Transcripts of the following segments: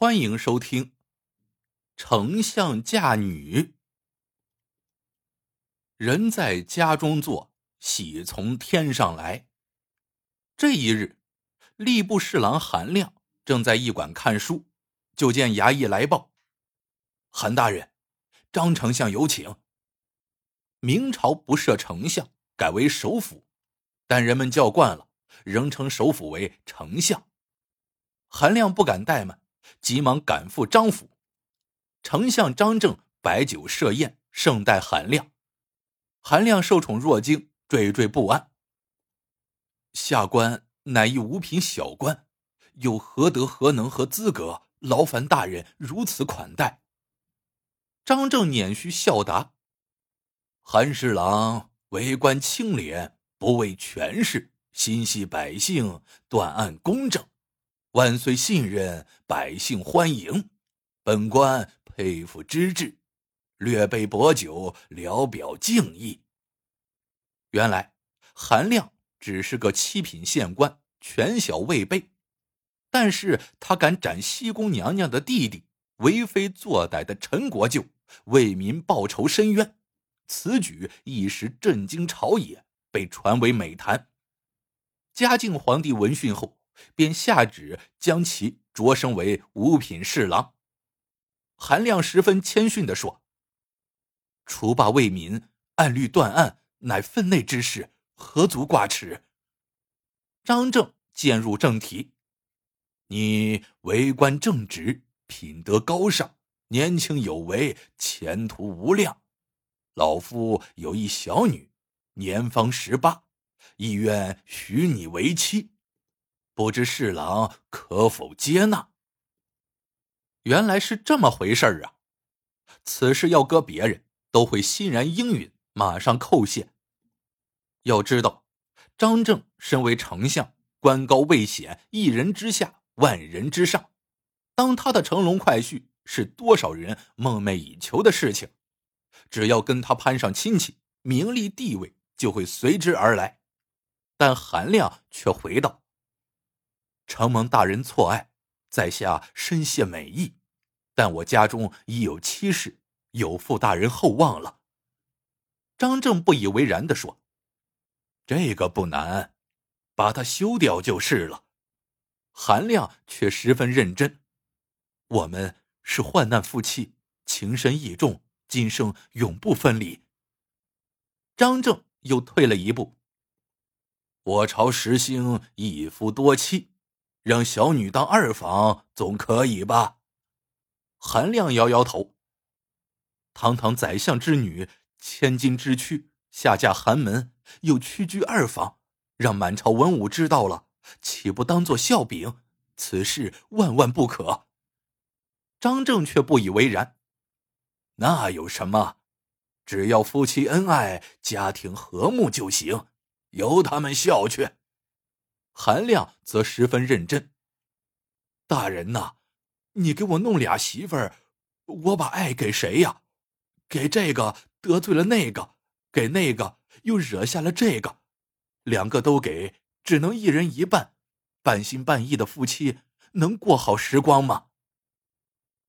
欢迎收听《丞相嫁女》。人在家中坐，喜从天上来。这一日，吏部侍郎韩亮正在驿馆看书，就见衙役来报：“韩大人，张丞相有请。”明朝不设丞相，改为首辅，但人们叫惯了，仍称首辅为丞相。韩亮不敢怠慢，急忙赶赴张府。丞相张正摆酒设宴，盛待韩亮。韩亮受宠若惊，惴惴不安。下官乃一五品小官，有何德何能和资格劳烦大人如此款待？张正捻须笑答。韩侍郎为官清廉，不为权势，心系百姓，断案公正，万岁信任，百姓欢迎，本官佩服之至，略备薄酒，聊表敬意。原来韩亮只是个七品县官，权小未备，但是他敢斩西宫娘娘的弟弟，为非作歹的陈国舅，为民报仇伸冤。此举一时震惊朝野，被传为美谈。嘉靖皇帝闻讯后，便下旨将其擢升为五品侍郎。韩亮十分谦逊地说：“除霸为民，按律断案，乃分内之事，何足挂齿？”张正渐入正题：“你为官正直，品德高尚，年轻有为，前途无量。”老夫有一小女，年方十八，意愿许你为妻，不知侍郎可否接纳？原来是这么回事儿啊！此事要搁别人，都会欣然应允，马上叩谢。要知道，张正身为丞相，官高位显，一人之下，万人之上，当他的乘龙快婿，是多少人梦寐以求的事情。只要跟他攀上亲戚，名利地位就会随之而来。但韩亮却回道：“承蒙大人错爱，在下深谢美意。但我家中已有妻室，有负大人厚望了。”张正不以为然的说：“这个不难，把它休掉就是了。”韩亮却十分认真：“我们是患难夫妻，情深意重。”今生永不分离。张正又退了一步。我朝实行一夫多妻，让小女当二房总可以吧？韩亮摇摇头。堂堂宰相之女，千金之躯，下嫁寒门，又屈居二房，让满朝文武知道了，岂不当做笑柄？此事万万不可。张正却不以为然。那有什么？只要夫妻恩爱，家庭和睦就行，由他们笑去。韩亮则十分认真。大人呐，你给我弄俩媳妇儿，我把爱给谁呀？给这个得罪了那个，给那个又惹下了这个，两个都给，只能一人一半，半心半意的夫妻能过好时光吗？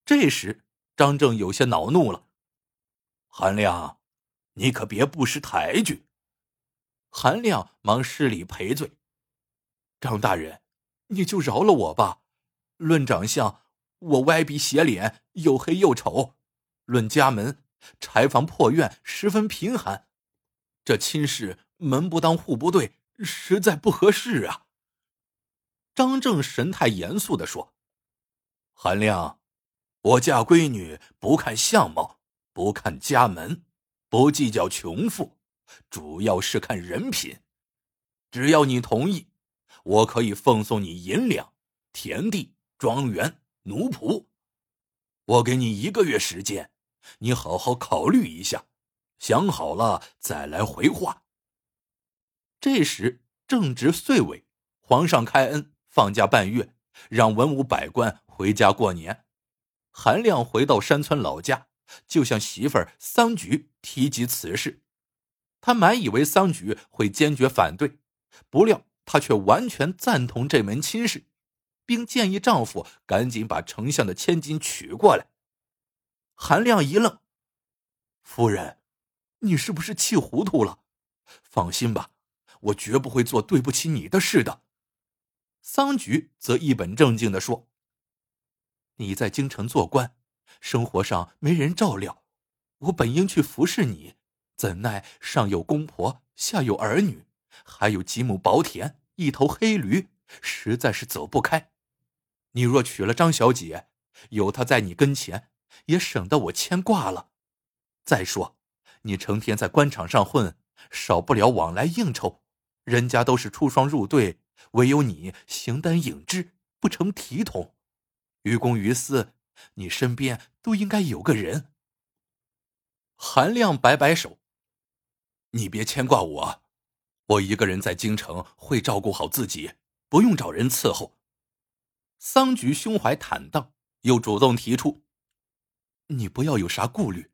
这时。张正有些恼怒了，韩亮，你可别不识抬举。韩亮忙施礼赔罪：“张大人，你就饶了我吧。论长相，我歪鼻斜脸，又黑又丑；论家门，柴房破院，十分贫寒。这亲事门不当户不对，实在不合适啊。”张正神态严肃的说：“韩亮。”我嫁闺女不看相貌，不看家门，不计较穷富，主要是看人品。只要你同意，我可以奉送你银两、田地、庄园、奴仆。我给你一个月时间，你好好考虑一下，想好了再来回话。这时正值岁尾，皇上开恩放假半月，让文武百官回家过年。韩亮回到山村老家，就向媳妇儿桑菊提及此事。他满以为桑菊会坚决反对，不料她却完全赞同这门亲事，并建议丈夫赶紧把丞相的千金娶过来。韩亮一愣：“夫人，你是不是气糊涂了？放心吧，我绝不会做对不起你的事的。”桑菊则一本正经的说：“你在京城做官，生活上没人照料，我本应去服侍你，怎奈上有公婆，下有儿女，还有几亩薄田，一头黑驴，实在是走不开。你若娶了张小姐，有她在你跟前。”也省得我牵挂了。再说，你成天在官场上混，少不了往来应酬，人家都是出双入对，唯有你形单影只，不成体统。于公于私，你身边都应该有个人。韩亮摆摆手：“你别牵挂我，我一个人在京城会照顾好自己，不用找人伺候。”桑菊胸怀坦荡，又主动提出。你不要有啥顾虑，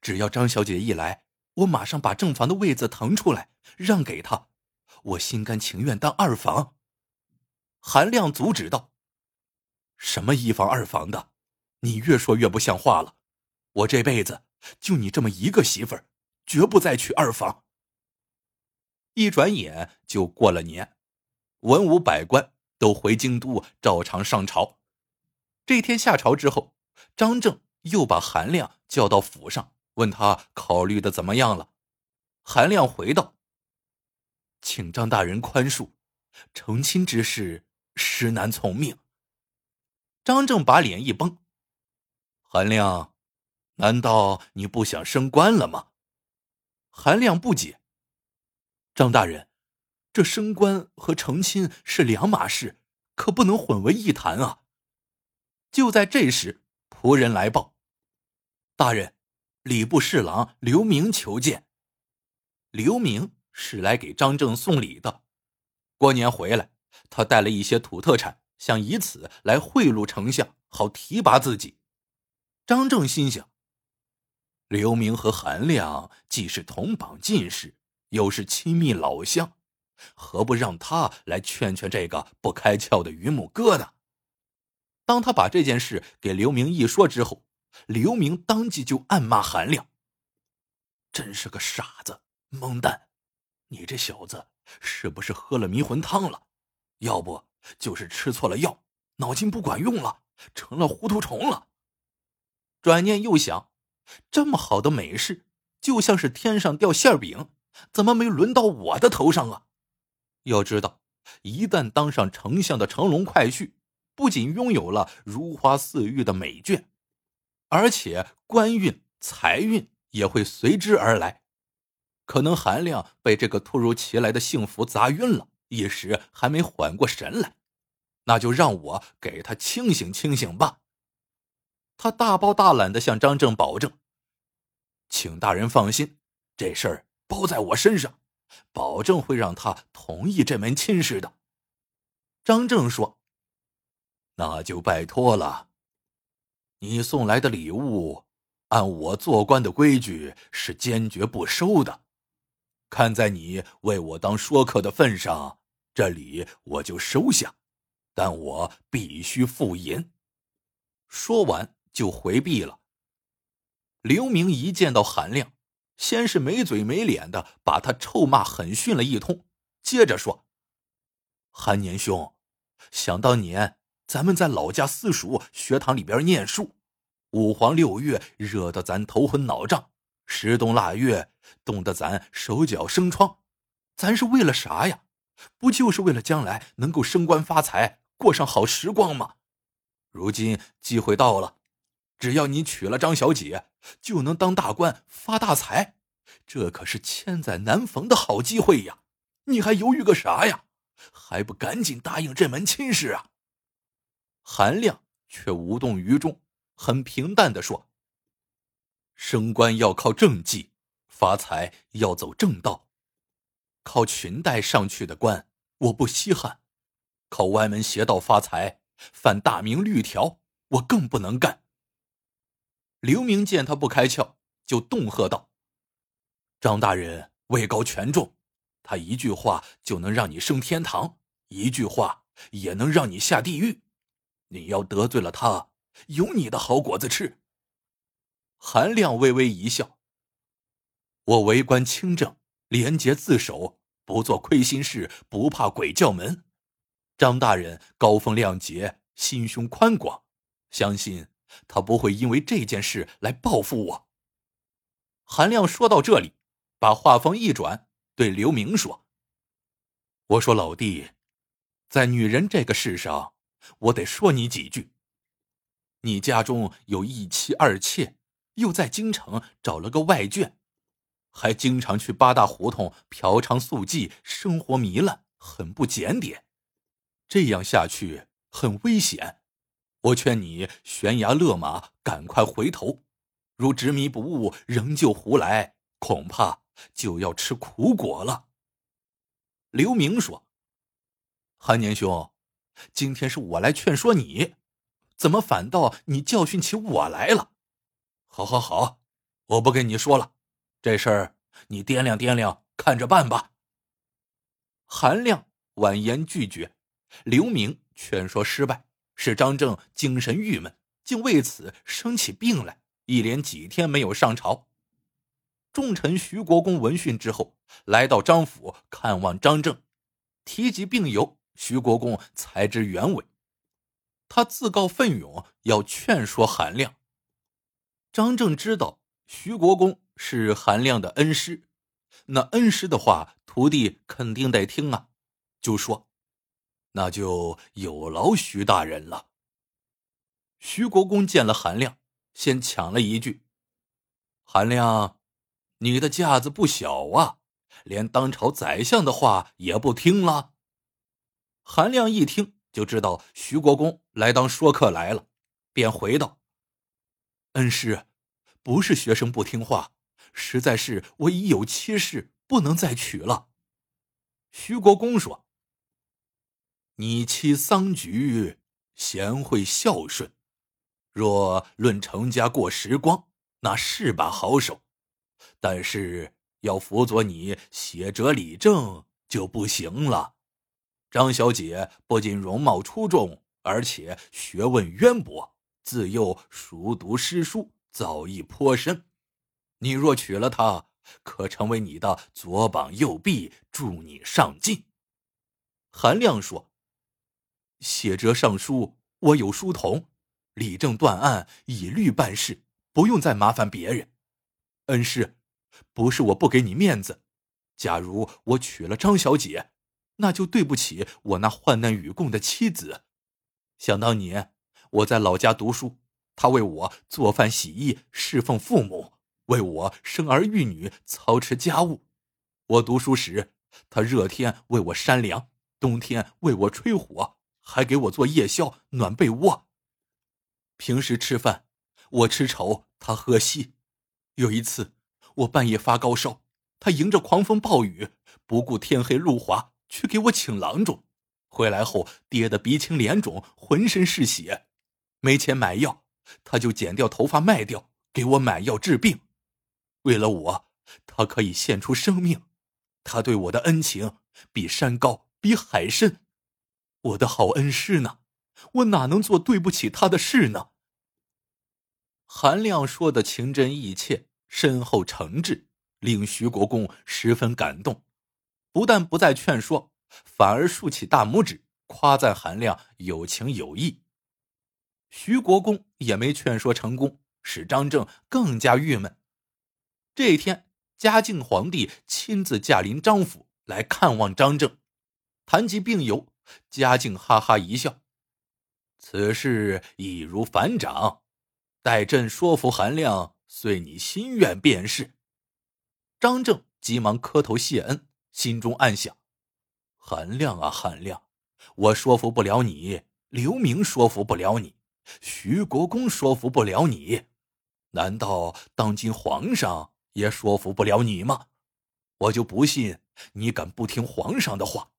只要张小姐一来，我马上把正房的位子腾出来让给她，我心甘情愿当二房。韩亮阻止道：“什么一房二房的，你越说越不像话了。我这辈子就你这么一个媳妇儿，绝不再娶二房。”一转眼就过了年，文武百官都回京都照常上朝。这天下朝之后，张正。又把韩亮叫到府上，问他考虑的怎么样了。韩亮回道：“请张大人宽恕，成亲之事实难从命。”张正把脸一绷：“韩亮，难道你不想升官了吗？”韩亮不解：“张大人，这升官和成亲是两码事，可不能混为一谈啊！”就在这时，仆人来报。大人，礼部侍郎刘明求见。刘明是来给张正送礼的。过年回来，他带了一些土特产，想以此来贿赂丞相，好提拔自己。张正心想：刘明和韩亮既是同榜进士，又是亲密老乡，何不让他来劝劝这个不开窍的榆木疙瘩？当他把这件事给刘明一说之后。刘明当即就暗骂韩亮：“真是个傻子、蒙蛋！你这小子是不是喝了迷魂汤了？要不就是吃错了药，脑筋不管用了，成了糊涂虫了。”转念又想，这么好的美事，就像是天上掉馅饼，怎么没轮到我的头上啊？要知道，一旦当上丞相的乘龙快婿，不仅拥有了如花似玉的美眷。而且官运、财运也会随之而来。可能韩亮被这个突如其来的幸福砸晕了，一时还没缓过神来。那就让我给他清醒清醒吧。他大包大揽的向张正保证：“请大人放心，这事儿包在我身上，保证会让他同意这门亲事的。”张正说：“那就拜托了。”你送来的礼物，按我做官的规矩是坚决不收的。看在你为我当说客的份上，这礼我就收下，但我必须付银。说完就回避了。刘明一见到韩亮，先是没嘴没脸的把他臭骂狠训了一通，接着说：“韩年兄，想当年……”咱们在老家私塾学堂里边念书，五黄六月热得咱头昏脑胀，十冬腊月冻得咱手脚生疮，咱是为了啥呀？不就是为了将来能够升官发财，过上好时光吗？如今机会到了，只要你娶了张小姐，就能当大官发大财，这可是千载难逢的好机会呀！你还犹豫个啥呀？还不赶紧答应这门亲事啊！韩亮却无动于衷，很平淡的说：“升官要靠政绩，发财要走正道。靠裙带上去的官，我不稀罕；靠歪门邪道发财，犯大明律条，我更不能干。”刘明见他不开窍，就恫喝道：“张大人位高权重，他一句话就能让你升天堂，一句话也能让你下地狱。”你要得罪了他，有你的好果子吃。韩亮微微一笑：“我为官清正，廉洁自守，不做亏心事，不怕鬼叫门。张大人高风亮节，心胸宽广，相信他不会因为这件事来报复我。”韩亮说到这里，把话锋一转，对刘明说：“我说老弟，在女人这个世上。”我得说你几句。你家中有一妻二妾，又在京城找了个外眷，还经常去八大胡同嫖娼宿妓，生活糜烂，很不检点。这样下去很危险。我劝你悬崖勒马，赶快回头。如执迷不悟，仍旧胡来，恐怕就要吃苦果了。刘明说：“韩年兄。”今天是我来劝说你，怎么反倒你教训起我来了？好，好，好，我不跟你说了，这事儿你掂量掂量，看着办吧。韩亮婉言拒绝，刘明劝说失败，使张正精神郁闷，竟为此生起病来，一连几天没有上朝。重臣徐国公闻讯之后，来到张府看望张正，提及病由。徐国公才知原委，他自告奋勇要劝说韩亮。张正知道徐国公是韩亮的恩师，那恩师的话，徒弟肯定得听啊，就说：“那就有劳徐大人了。”徐国公见了韩亮，先抢了一句：“韩亮，你的架子不小啊，连当朝宰相的话也不听了。”韩亮一听就知道徐国公来当说客来了，便回道：“恩师，不是学生不听话，实在是我已有妻室，不能再娶了。”徐国公说：“你妻桑菊贤惠孝顺，若论成家过时光，那是把好手，但是要辅佐你写哲理政就不行了。”张小姐不仅容貌出众，而且学问渊博，自幼熟读诗书，造诣颇深。你若娶了她，可成为你的左膀右臂，助你上进。韩亮说：“写折上书，我有书童，理政断案，以律办事，不用再麻烦别人。恩师，不是我不给你面子，假如我娶了张小姐。”那就对不起我那患难与共的妻子。想当年我在老家读书，他为我做饭洗衣，侍奉父母，为我生儿育女，操持家务。我读书时，他热天为我扇凉，冬天为我吹火，还给我做夜宵，暖被窝。平时吃饭，我吃稠，他喝稀。有一次，我半夜发高烧，他迎着狂风暴雨，不顾天黑路滑。去给我请郎中，回来后跌得鼻青脸肿，浑身是血，没钱买药，他就剪掉头发卖掉，给我买药治病。为了我，他可以献出生命，他对我的恩情比山高，比海深。我的好恩师呢？我哪能做对不起他的事呢？韩亮说的情真意切，深厚诚挚，令徐国公十分感动。不但不再劝说，反而竖起大拇指，夸赞韩亮有情有义。徐国公也没劝说成功，使张正更加郁闷。这一天，嘉靖皇帝亲自驾临张府来看望张正，谈及病由，嘉靖哈哈一笑：“此事易如反掌，待朕说服韩亮，遂你心愿便是。”张正急忙磕头谢恩。心中暗想：“韩亮啊，韩亮，我说服不了你，刘明说服不了你，徐国公说服不了你，难道当今皇上也说服不了你吗？我就不信你敢不听皇上的话。”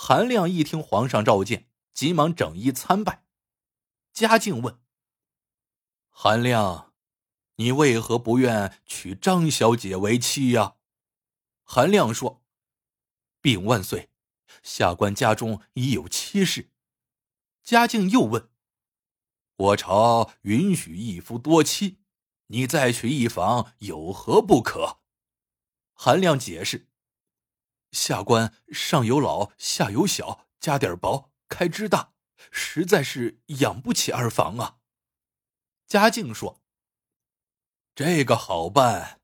韩亮一听皇上召见，急忙整衣参拜。嘉靖问：“韩亮，你为何不愿娶张小姐为妻呀？”韩亮说：“禀万岁，下官家中已有妻室。”嘉靖又问：“我朝允许一夫多妻，你再娶一房有何不可？”韩亮解释：“下官上有老下有小，家底儿薄，开支大，实在是养不起二房啊。”嘉靖说：“这个好办，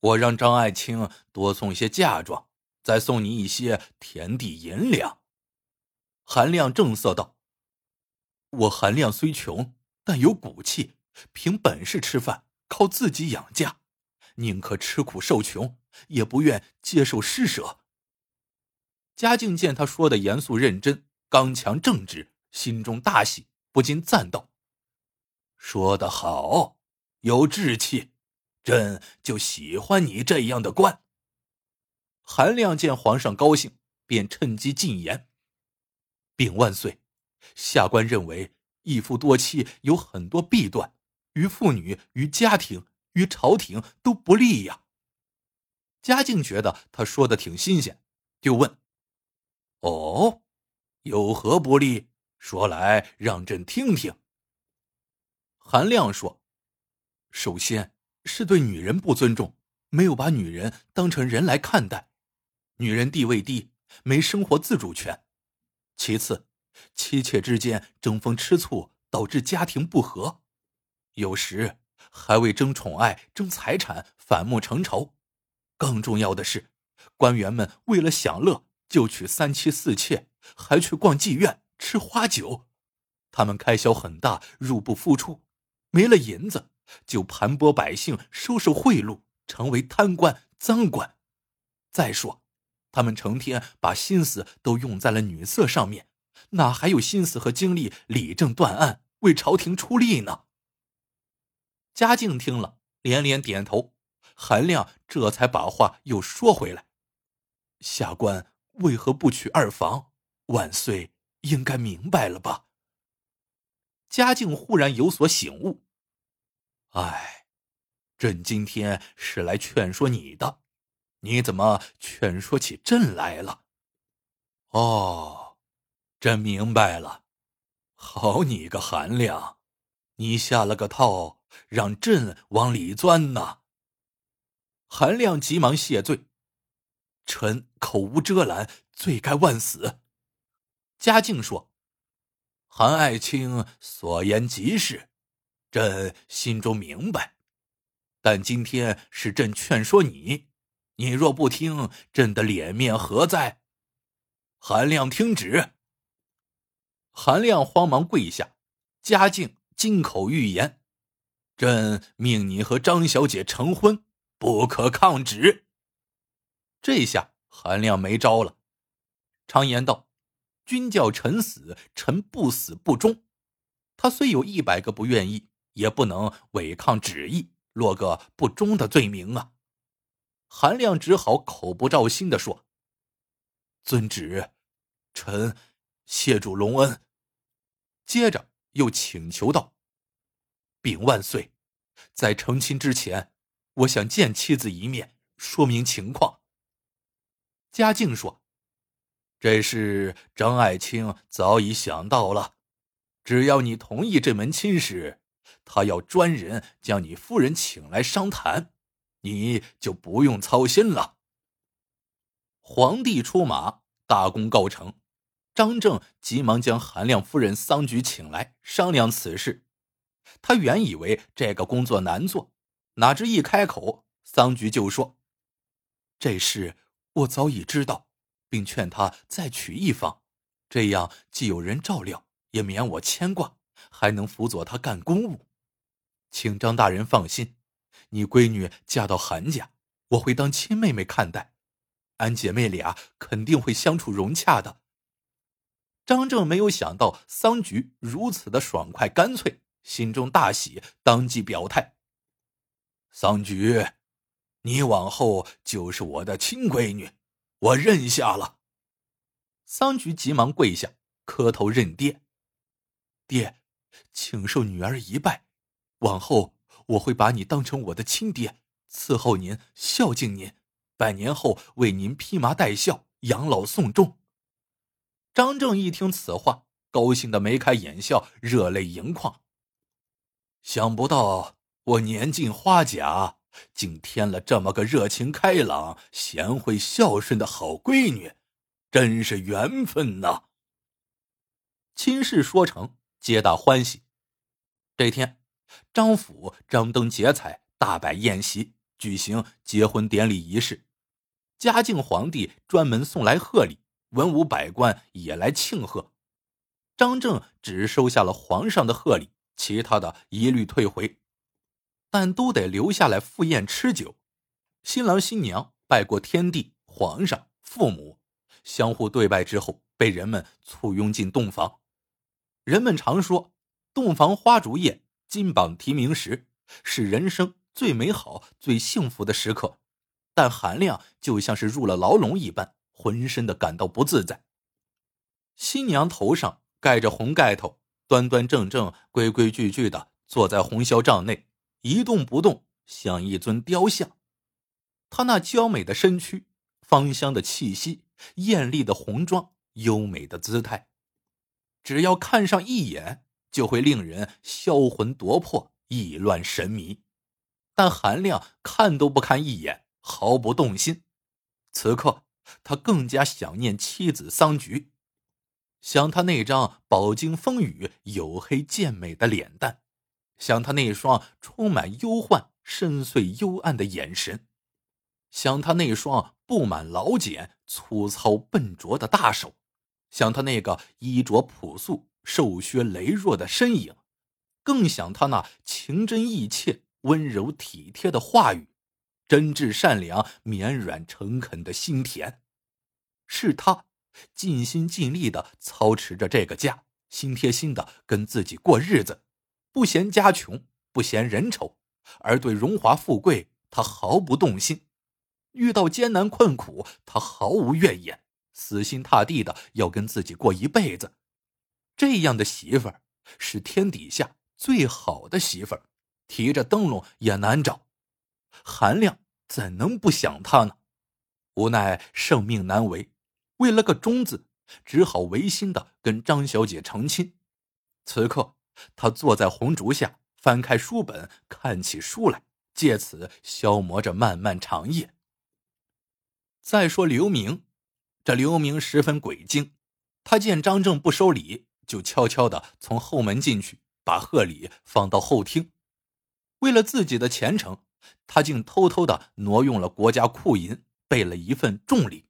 我让张爱卿多送些嫁妆，再送你一些田地银两。”韩亮正色道。我韩亮虽穷，但有骨气，凭本事吃饭，靠自己养家，宁可吃苦受穷，也不愿接受施舍。嘉靖见他说的严肃认真、刚强正直，心中大喜，不禁赞道：“说得好，有志气，朕就喜欢你这样的官。”韩亮见皇上高兴，便趁机进言：“禀万岁。”下官认为一夫多妻有很多弊端，于妇女、于家庭、于朝廷都不利呀。嘉靖觉得他说的挺新鲜，就问：“哦，有何不利？说来让朕听听。”韩亮说：“首先是对女人不尊重，没有把女人当成人来看待，女人地位低，没生活自主权。其次。”妻妾之间争风吃醋，导致家庭不和；有时还为争宠爱、争财产反目成仇。更重要的是，官员们为了享乐，就娶三妻四妾，还去逛妓院、吃花酒。他们开销很大，入不敷出，没了银子，就盘剥百姓，收受贿赂，成为贪官、赃官。再说，他们成天把心思都用在了女色上面。哪还有心思和精力理政断案、为朝廷出力呢？嘉靖听了，连连点头。韩亮这才把话又说回来：“下官为何不娶二房？万岁应该明白了吧？”嘉靖忽然有所醒悟：“哎，朕今天是来劝说你的，你怎么劝说起朕来了？”哦。朕明白了，好你个韩亮，你下了个套，让朕往里钻呐！韩亮急忙谢罪：“臣口无遮拦，罪该万死。”嘉靖说：“韩爱卿所言极是，朕心中明白。但今天是朕劝说你，你若不听，朕的脸面何在？”韩亮听旨。韩亮慌忙跪下，嘉靖金口玉言：“朕命你和张小姐成婚，不可抗旨。”这下韩亮没招了。常言道：“君叫臣死，臣不死不忠。”他虽有一百个不愿意，也不能违抗旨意，落个不忠的罪名啊！韩亮只好口不照心的说：“遵旨，臣谢主隆恩。”接着又请求道：“禀万岁，在成亲之前，我想见妻子一面，说明情况。”嘉靖说：“这事张爱卿早已想到了，只要你同意这门亲事，他要专人将你夫人请来商谈，你就不用操心了。”皇帝出马，大功告成。张正急忙将韩亮夫人桑菊请来商量此事。他原以为这个工作难做，哪知一开口，桑菊就说：“这事我早已知道，并劝他再娶一房，这样既有人照料，也免我牵挂，还能辅佐他干公务。请张大人放心，你闺女嫁到韩家，我会当亲妹妹看待，俺姐妹俩肯定会相处融洽的。”张正没有想到桑菊如此的爽快干脆，心中大喜，当即表态：“桑菊，你往后就是我的亲闺女，我认下了。”桑菊急忙跪下，磕头认爹：“爹，请受女儿一拜，往后我会把你当成我的亲爹，伺候您，孝敬您，百年后为您披麻戴孝，养老送终。”张正一听此话，高兴的眉开眼笑，热泪盈眶。想不到我年近花甲，竟添了这么个热情开朗、贤惠孝顺的好闺女，真是缘分呐！亲事说成，皆大欢喜。这天，张府张灯结彩，大摆宴席，举行结婚典礼仪式。嘉靖皇帝专门送来贺礼，文武百官也来庆贺。张正只收下了皇上的贺礼，其他的一律退回，但都得留下来赴宴吃酒。新郎新娘拜过天地、皇上、父母，相互对拜之后，被人们簇拥进洞房。人们常说，洞房花烛夜、金榜题名时，是人生最美好、最幸福的时刻。但韩亮就像是入了牢笼一般，浑身的感到不自在。新娘头上。盖着红盖头，端端正正、规规矩矩的坐在红绡帐内，一动不动，像一尊雕像。她那娇美的身躯、芳香的气息、艳丽的红妆、优美的姿态，只要看上一眼，就会令人销魂夺魄、意乱神迷。但韩亮看都不看一眼，毫不动心。此刻，他更加想念妻子桑菊。想他那张饱经风雨、黝黑健美的脸蛋，想他那双充满忧患、深邃幽暗的眼神，想他那双布满老茧、粗糙笨拙的大手，想他那个衣着朴素、瘦削羸弱的身影，更想他那情真意切、温柔体贴的话语，真挚善良、绵软诚恳的心田，是他。尽心尽力的操持着这个家，心贴心的跟自己过日子，不嫌家穷，不嫌人丑，而对荣华富贵他毫不动心。遇到艰难困苦，他毫无怨言，死心塌地的要跟自己过一辈子。这样的媳妇儿是天底下最好的媳妇儿，提着灯笼也难找。韩亮怎能不想她呢？无奈圣命难违。为了个忠字，只好违心的跟张小姐成亲。此刻，他坐在红烛下，翻开书本，看起书来，借此消磨着漫漫长夜。再说刘明，这刘明十分诡精，他见张正不收礼，就悄悄的从后门进去，把贺礼放到后厅。为了自己的前程，他竟偷偷的挪用了国家库银，备了一份重礼。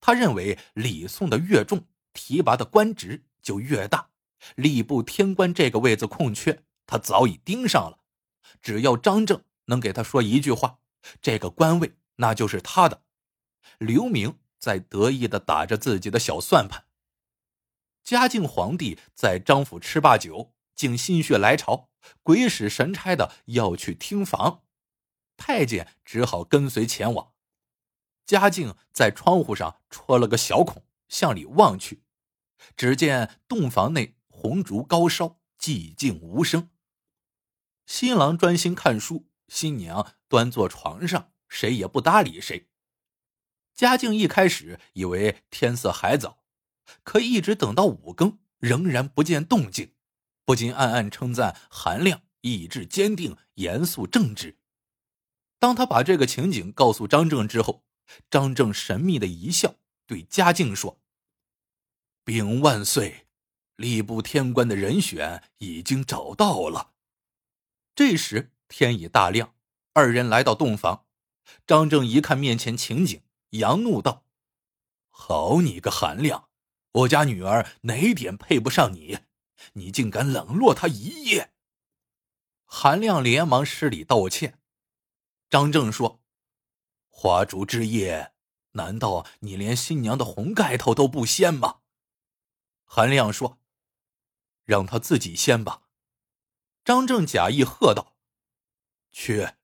他认为礼送的越重，提拔的官职就越大。吏部天官这个位子空缺，他早已盯上了。只要张正能给他说一句话，这个官位那就是他的。刘明在得意的打着自己的小算盘。嘉靖皇帝在张府吃罢酒，竟心血来潮，鬼使神差的要去听房，太监只好跟随前往。嘉靖在窗户上戳了个小孔，向里望去，只见洞房内红烛高烧，寂静无声。新郎专心看书，新娘端坐床上，谁也不搭理谁。嘉靖一开始以为天色还早，可一直等到五更，仍然不见动静，不禁暗暗称赞韩亮意志坚定、严肃正直。当他把这个情景告诉张正之后，张正神秘的一笑，对嘉靖说：“禀万岁，吏部天官的人选已经找到了。”这时天已大亮，二人来到洞房。张正一看面前情景，扬怒道：“好你个韩亮，我家女儿哪点配不上你？你竟敢冷落她一夜！”韩亮连忙施礼道歉。张正说。花烛之夜，难道你连新娘的红盖头都不掀吗？韩亮说：“让他自己掀吧。”张正假意喝道：“去，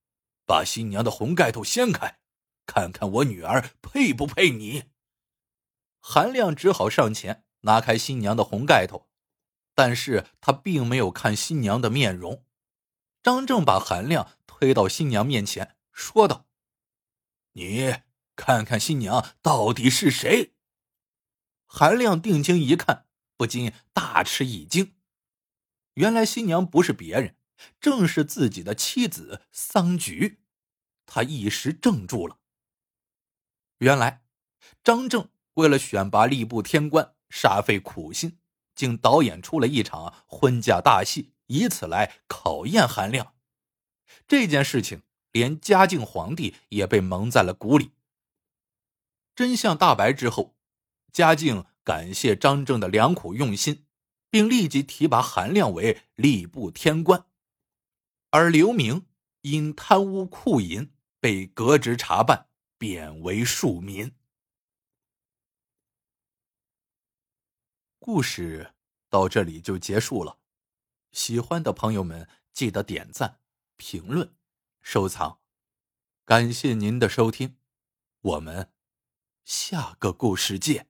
把新娘的红盖头掀开，看看我女儿配不配你。”韩亮只好上前拿开新娘的红盖头，但是他并没有看新娘的面容。张正把韩亮推到新娘面前，说道。你看看新娘到底是谁？韩亮定睛一看，不禁大吃一惊。原来新娘不是别人，正是自己的妻子桑菊。他一时怔住了。原来，张正为了选拔吏部天官，煞费苦心，竟导演出了一场婚嫁大戏，以此来考验韩亮。这件事情，连嘉靖皇帝也被蒙在了鼓里。真相大白之后，嘉靖感谢张正的良苦用心，并立即提拔韩亮为吏部天官，而刘明因贪污酷淫被革职查办，贬为庶民。故事到这里就结束了，喜欢的朋友们记得点赞、评论、收藏，感谢您的收听，我们。下个故事见。